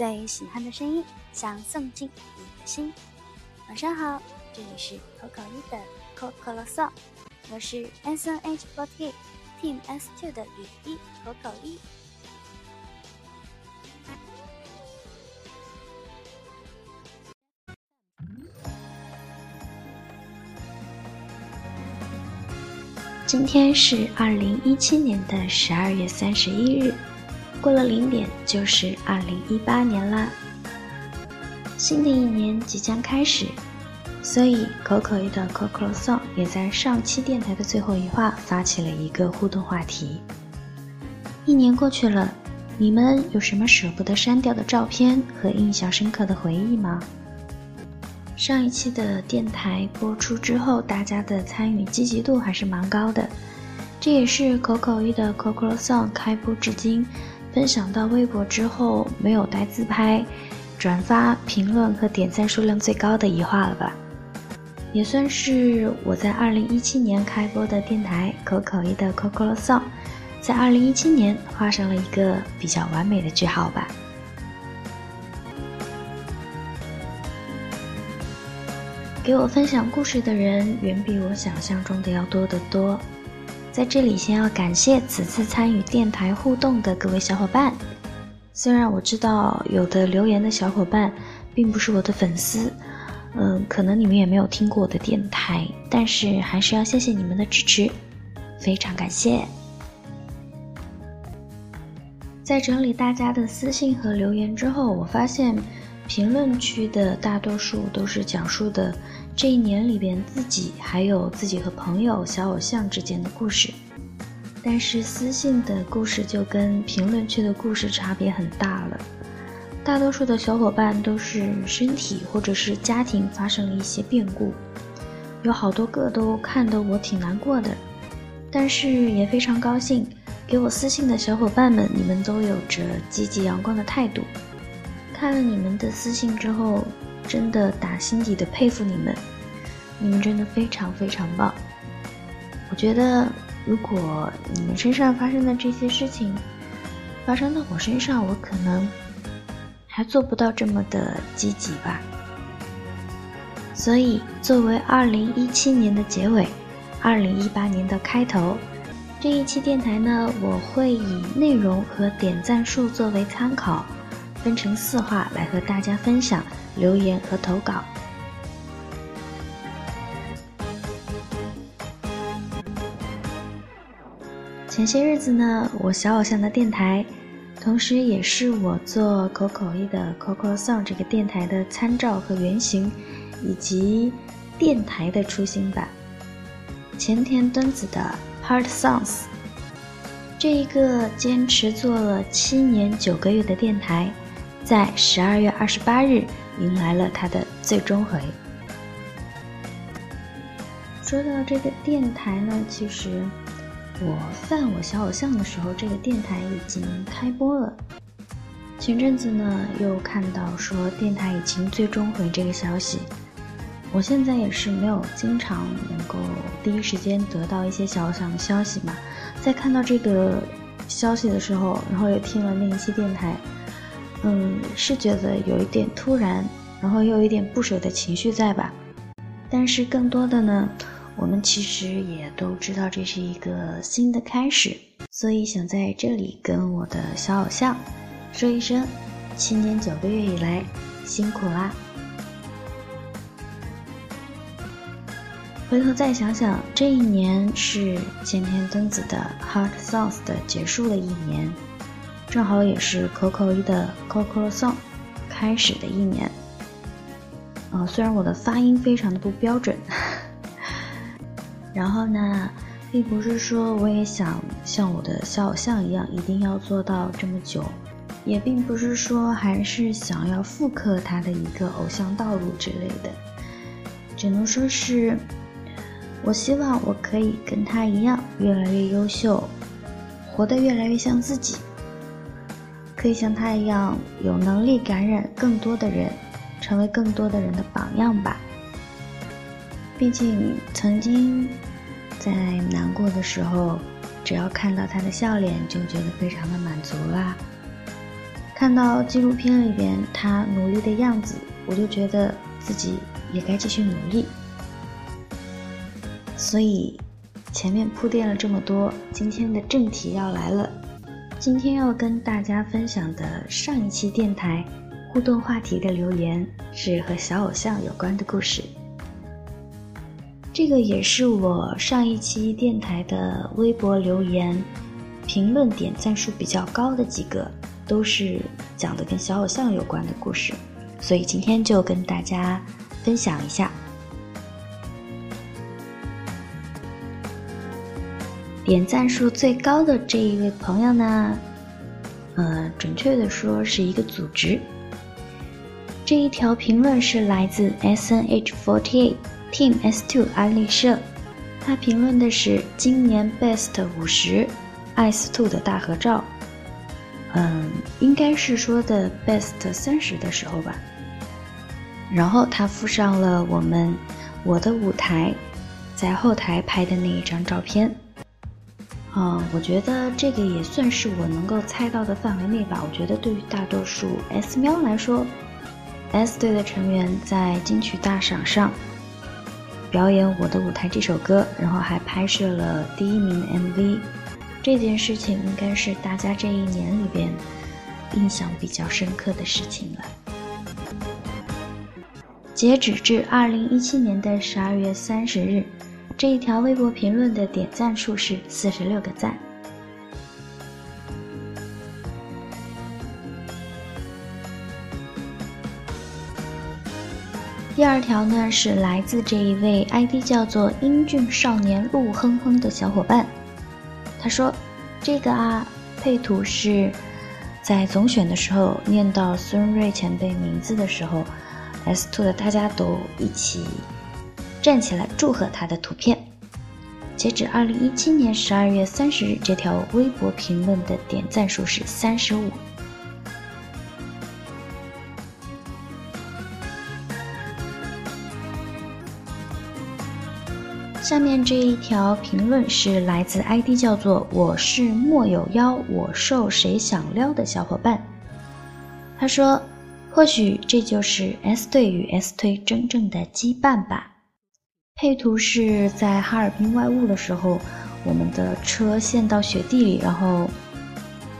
最喜欢的声音，想送进你的心。晚上好，这里是口口一的 Coco Song，我是 S N H forty Team S two 的雨一口口一。今天是二零一七年的十二月三十一日，过了零点就是二零一八年啦。新的一年即将开始，所以可口一的 Coco Song 也在上期电台的最后一话发起了一个互动话题。一年过去了，你们有什么舍不得删掉的照片和印象深刻的回忆吗？上一期的电台播出之后，大家的参与积极度还是蛮高的，这也是可口一的 Coco Song 开播至今，分享到微博之后没有带自拍、转发、评论和点赞数量最高的一话了吧？也算是我在二零一七年开播的电台口口一的 Coco Song，在二零一七年画上了一个比较完美的句号吧。给我分享故事的人远比我想象中的要多得多，在这里先要感谢此次参与电台互动的各位小伙伴。虽然我知道有的留言的小伙伴并不是我的粉丝，嗯，可能你们也没有听过我的电台，但是还是要谢谢你们的支持，非常感谢。在整理大家的私信和留言之后，我发现。评论区的大多数都是讲述的这一年里边自己还有自己和朋友、小偶像之间的故事，但是私信的故事就跟评论区的故事差别很大了。大多数的小伙伴都是身体或者是家庭发生了一些变故，有好多个都看得我挺难过的，但是也非常高兴，给我私信的小伙伴们，你们都有着积极阳光的态度。看了你们的私信之后，真的打心底的佩服你们，你们真的非常非常棒。我觉得，如果你们身上发生的这些事情发生到我身上，我可能还做不到这么的积极吧。所以，作为二零一七年的结尾，二零一八年的开头，这一期电台呢，我会以内容和点赞数作为参考。分成四话来和大家分享留言和投稿。前些日子呢，我小偶像的电台，同时也是我做口口一的 Coco Song 这个电台的参照和原型，以及电台的初心吧。前田敦子的 Heart Songs，这一个坚持做了七年九个月的电台。在十二月二十八日，迎来了他的最终回。说到这个电台呢，其实我犯我小偶像的时候，这个电台已经开播了。前阵子呢，又看到说电台已经最终回这个消息。我现在也是没有经常能够第一时间得到一些小偶像的消息嘛，在看到这个消息的时候，然后也听了那一期电台。嗯，是觉得有一点突然，然后又有一点不舍的情绪在吧？但是更多的呢，我们其实也都知道这是一个新的开始，所以想在这里跟我的小偶像说一声：七年九个月以来辛苦啦！回头再想想，这一年是前田敦子的《Heart Songs》的结束了一年。正好也是 Coco 一的 Coco Song 开始的一年，啊，虽然我的发音非常的不标准，然后呢，并不是说我也想像我的小偶像一样一定要做到这么久，也并不是说还是想要复刻他的一个偶像道路之类的，只能说是，我希望我可以跟他一样越来越优秀，活得越来越像自己。可以像他一样有能力感染更多的人，成为更多的人的榜样吧。毕竟曾经在难过的时候，只要看到他的笑脸，就觉得非常的满足啦。看到纪录片里边他努力的样子，我就觉得自己也该继续努力。所以，前面铺垫了这么多，今天的正题要来了。今天要跟大家分享的上一期电台互动话题的留言，是和小偶像有关的故事。这个也是我上一期电台的微博留言评论点赞数比较高的几个，都是讲的跟小偶像有关的故事，所以今天就跟大家分享一下。点赞数最高的这一位朋友呢，呃，准确的说是一个组织。这一条评论是来自 S N H forty eight Team S two 安利社，他评论的是今年 Best 五十 S two 的大合照，嗯，应该是说的 Best 三十的时候吧。然后他附上了我们我的舞台在后台拍的那一张照片。啊，我觉得这个也算是我能够猜到的范围内吧。我觉得对于大多数 S 喵来说，S 队的成员在金曲大赏上表演《我的舞台》这首歌，然后还拍摄了第一名 MV，这件事情应该是大家这一年里边印象比较深刻的事情了。截止至二零一七年的十二月三十日。这一条微博评论的点赞数是四十六个赞。第二条呢是来自这一位 ID 叫做“英俊少年陆哼哼”的小伙伴，他说：“这个啊，配图是在总选的时候念到孙瑞前辈名字的时候，S Two 的大家都一起。”站起来祝贺他的图片。截止二零一七年十二月三十日，这条微博评论的点赞数是三十五。下面这一条评论是来自 ID 叫做“我是莫有妖，我受谁想撩”的小伙伴，他说：“或许这就是 S 队与 S 推真正的羁绊吧。”配图是在哈尔滨外务的时候，我们的车陷到雪地里，然后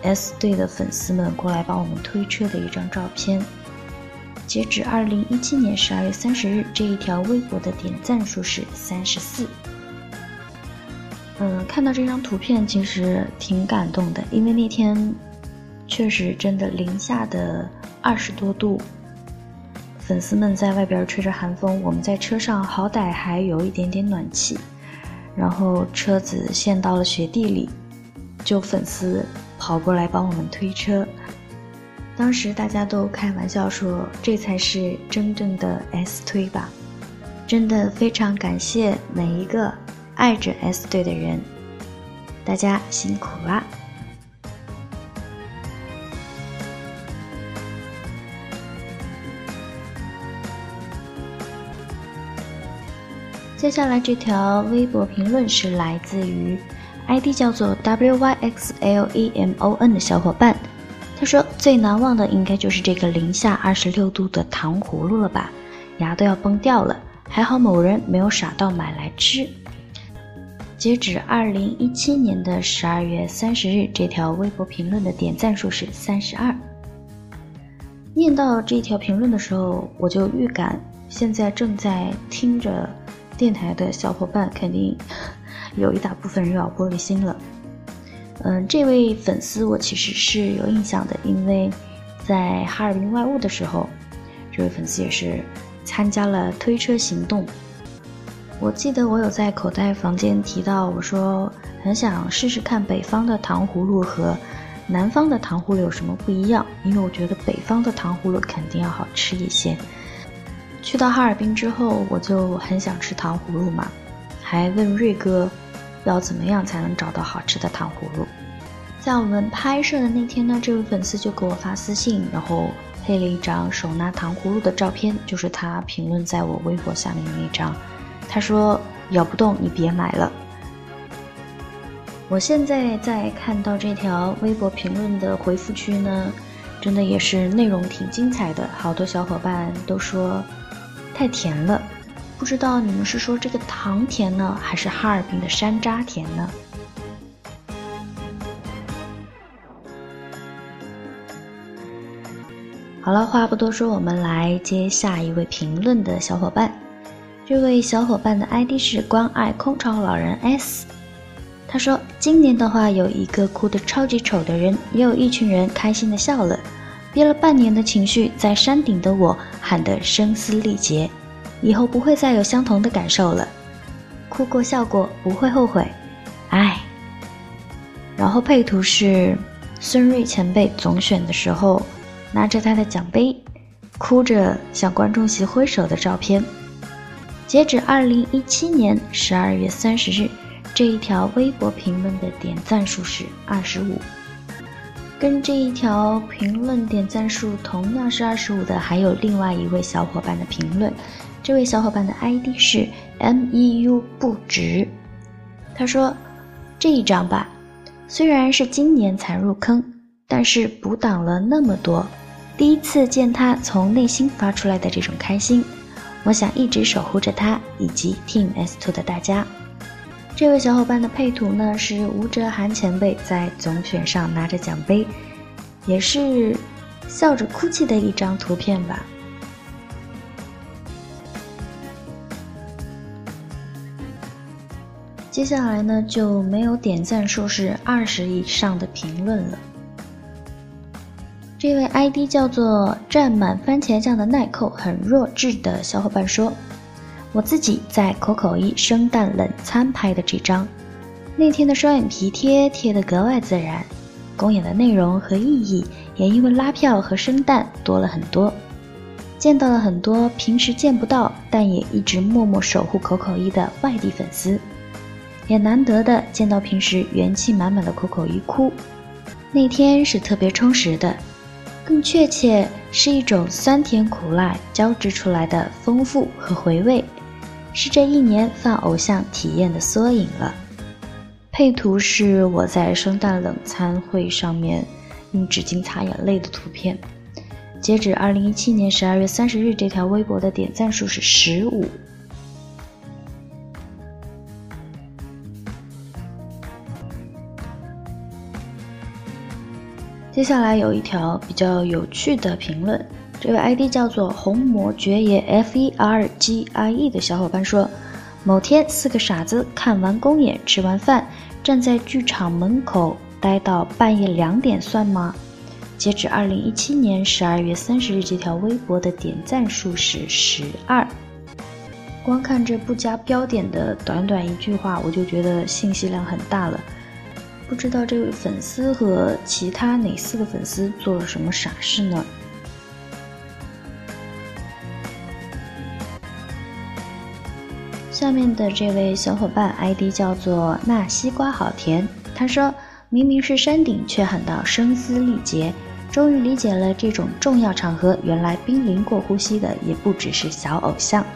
S 队的粉丝们过来帮我们推车的一张照片。截止二零一七年十二月三十日，这一条微博的点赞数是三十四。嗯，看到这张图片其实挺感动的，因为那天确实真的零下的二十多度。粉丝们在外边吹着寒风，我们在车上好歹还有一点点暖气，然后车子陷到了雪地里，就粉丝跑过来帮我们推车。当时大家都开玩笑说，这才是真正的 S 推吧！真的非常感谢每一个爱着 S 队的人，大家辛苦啦！接下来这条微博评论是来自于 ID 叫做 wyxlemon 的小伙伴，他说最难忘的应该就是这个零下二十六度的糖葫芦了吧，牙都要崩掉了，还好某人没有傻到买来吃。截止二零一七年的十二月三十日，这条微博评论的点赞数是三十二。念到这条评论的时候，我就预感现在正在听着。电台的小伙伴肯定有一大部分人要玻璃心了。嗯，这位粉丝我其实是有印象的，因为在哈尔滨外务的时候，这位粉丝也是参加了推车行动。我记得我有在口袋房间提到，我说很想试试看北方的糖葫芦和南方的糖葫芦有什么不一样，因为我觉得北方的糖葫芦肯定要好吃一些。去到哈尔滨之后，我就很想吃糖葫芦嘛，还问瑞哥要怎么样才能找到好吃的糖葫芦。在我们拍摄的那天呢，这位粉丝就给我发私信，然后配了一张手拿糖葫芦的照片，就是他评论在我微博下面的那张。他说：“咬不动，你别买了。”我现在在看到这条微博评论的回复区呢，真的也是内容挺精彩的，好多小伙伴都说太甜了，不知道你们是说这个糖甜呢，还是哈尔滨的山楂甜呢？好了，话不多说，我们来接下一位评论的小伙伴。这位小伙伴的 ID 是关爱空巢老人 S。他说：“今年的话，有一个哭得超级丑的人，也有一群人开心的笑了。憋了半年的情绪，在山顶的我喊得声嘶力竭。以后不会再有相同的感受了，哭过笑过不会后悔。唉。”然后配图是孙瑞前辈总选的时候，拿着他的奖杯，哭着向观众席挥手的照片。截止二零一七年十二月三十日。这一条微博评论的点赞数是二十五，跟这一条评论点赞数同样是二十五的，还有另外一位小伙伴的评论。这位小伙伴的 ID 是 MEU 不值，他说：“这一张吧，虽然是今年才入坑，但是补档了那么多，第一次见他从内心发出来的这种开心，我想一直守护着他以及 Team S Two 的大家。”这位小伙伴的配图呢是吴哲涵前辈在总选上拿着奖杯，也是笑着哭泣的一张图片吧。接下来呢就没有点赞数是二十以上的评论了。这位 ID 叫做蘸满番茄酱的耐扣很弱智的小伙伴说。我自己在口口一圣诞冷餐拍的这张，那天的双眼皮贴贴得格外自然，公演的内容和意义也因为拉票和生蛋多了很多，见到了很多平时见不到但也一直默默守护口口一的外地粉丝，也难得的见到平时元气满满的口口一哭，那天是特别充实的。更确切是一种酸甜苦辣交织出来的丰富和回味，是这一年放偶像体验的缩影了。配图是我在圣诞冷餐会上面用纸巾擦眼泪的图片。截止二零一七年十二月三十日，这条微博的点赞数是十五。接下来有一条比较有趣的评论，这位 ID 叫做红魔爵爷 F E R G I E 的小伙伴说：某天四个傻子看完公演，吃完饭，站在剧场门口待到半夜两点，算吗？截止二零一七年十二月三十日，这条微博的点赞数是十二。光看这不加标点的短短一句话，我就觉得信息量很大了。不知道这位粉丝和其他哪四个粉丝做了什么傻事呢？下面的这位小伙伴 ID 叫做“那西瓜好甜”，他说：“明明是山顶，却喊到声嘶力竭，终于理解了这种重要场合，原来濒临过呼吸的也不只是小偶像。”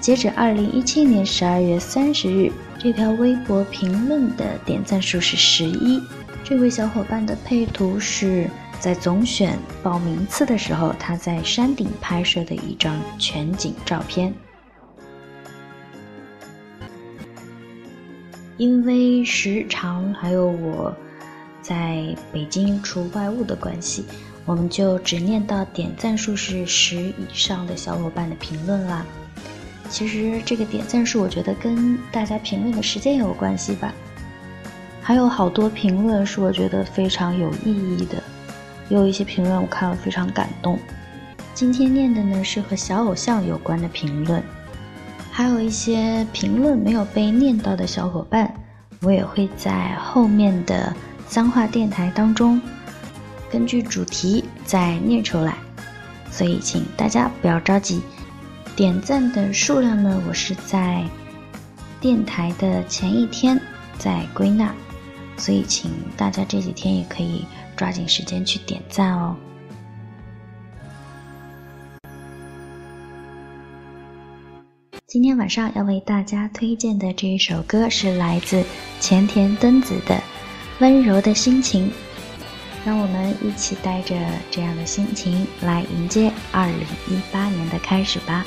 截止二零一七年十二月三十日。这条微博评论的点赞数是十一。这位小伙伴的配图是在总选报名次的时候，他在山顶拍摄的一张全景照片。因为时长还有我在北京除外务的关系，我们就只念到点赞数是十以上的小伙伴的评论啦。其实这个点赞数，我觉得跟大家评论的时间也有关系吧。还有好多评论是我觉得非常有意义的，也有一些评论我看了非常感动。今天念的呢是和小偶像有关的评论，还有一些评论没有被念到的小伙伴，我也会在后面的脏话电台当中根据主题再念出来，所以请大家不要着急。点赞的数量呢？我是在电台的前一天在归纳，所以请大家这几天也可以抓紧时间去点赞哦。今天晚上要为大家推荐的这一首歌是来自前田敦子的《温柔的心情》。让我们一起带着这样的心情来迎接二零一八年的开始吧。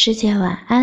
师姐晚安。